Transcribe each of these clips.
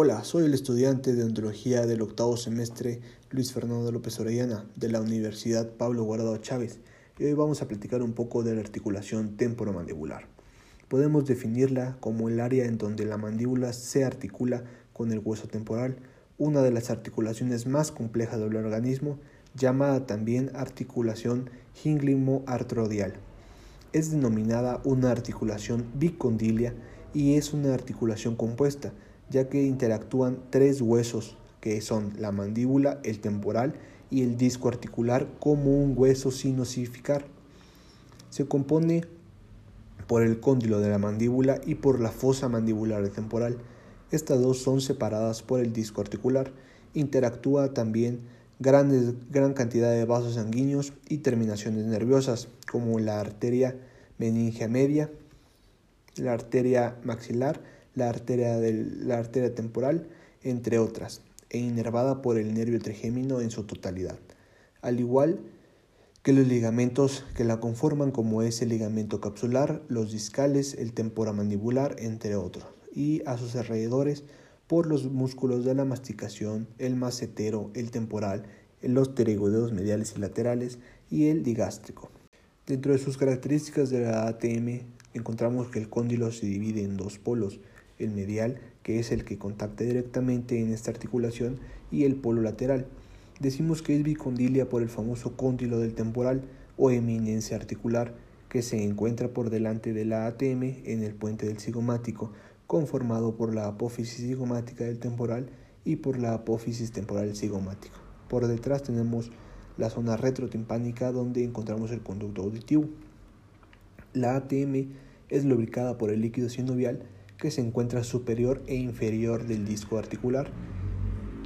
Hola, soy el estudiante de Ontología del octavo semestre Luis Fernando López Orellana de la Universidad Pablo Guardado Chávez y hoy vamos a platicar un poco de la articulación temporomandibular. Podemos definirla como el área en donde la mandíbula se articula con el hueso temporal, una de las articulaciones más complejas del organismo, llamada también articulación ginglimo-artrodial. Es denominada una articulación bicondilia y es una articulación compuesta, ya que interactúan tres huesos, que son la mandíbula, el temporal y el disco articular como un hueso sin osificar. Se compone por el cóndilo de la mandíbula y por la fosa mandibular temporal. Estas dos son separadas por el disco articular. Interactúa también grandes, gran cantidad de vasos sanguíneos y terminaciones nerviosas, como la arteria meningia media, la arteria maxilar, la arteria, la arteria temporal, entre otras, e inervada por el nervio trigémino en su totalidad, al igual que los ligamentos que la conforman como es el ligamento capsular, los discales, el temporomandibular, entre otros, y a sus alrededores por los músculos de la masticación, el macetero, el temporal, los pterygoideos mediales y laterales y el digástrico. Dentro de sus características de la ATM encontramos que el cóndilo se divide en dos polos, el medial, que es el que contacta directamente en esta articulación, y el polo lateral. Decimos que es bicondilia por el famoso cóndilo del temporal o eminencia articular, que se encuentra por delante de la ATM en el puente del cigomático, conformado por la apófisis cigomática del temporal y por la apófisis temporal cigomático. Por detrás tenemos la zona retrotimpánica donde encontramos el conducto auditivo. La ATM es lubricada por el líquido sinovial que se encuentra superior e inferior del disco articular,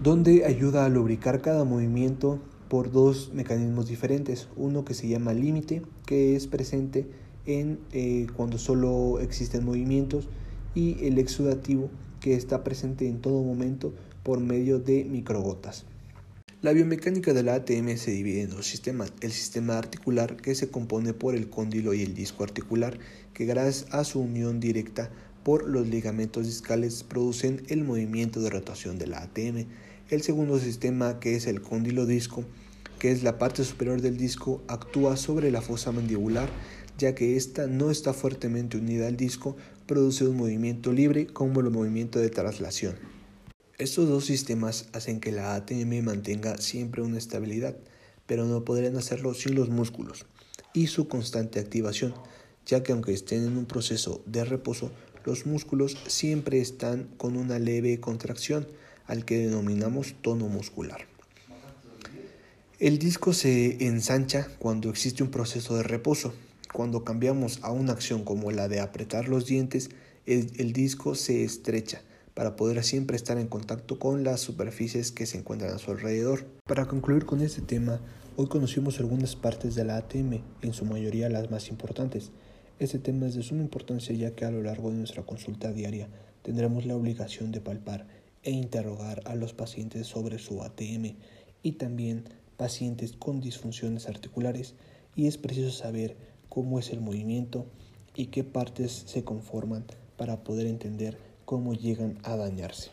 donde ayuda a lubricar cada movimiento por dos mecanismos diferentes. Uno que se llama límite, que es presente en eh, cuando solo existen movimientos, y el exudativo, que está presente en todo momento por medio de microgotas. La biomecánica de la ATM se divide en dos sistemas. El sistema articular, que se compone por el cóndilo y el disco articular, que gracias a su unión directa por los ligamentos discales producen el movimiento de rotación de la ATM. El segundo sistema, que es el cóndilo disco, que es la parte superior del disco, actúa sobre la fosa mandibular, ya que ésta no está fuertemente unida al disco, produce un movimiento libre como el movimiento de traslación. Estos dos sistemas hacen que la ATM mantenga siempre una estabilidad, pero no podrían hacerlo sin los músculos y su constante activación, ya que aunque estén en un proceso de reposo, los músculos siempre están con una leve contracción, al que denominamos tono muscular. El disco se ensancha cuando existe un proceso de reposo. Cuando cambiamos a una acción como la de apretar los dientes, el, disco se estrecha para poder siempre estar en contacto con las superficies que se encuentran a su alrededor. Para concluir con este tema, hoy conocimos algunas partes de la ATM, en su mayoría las más importantes. Este tema es de suma importancia ya que a lo largo de nuestra consulta diaria tendremos la obligación de palpar e interrogar a los pacientes sobre su ATM y también pacientes con disfunciones articulares y es preciso saber cómo es el movimiento y qué partes se conforman para poder entender cómo llegan a dañarse.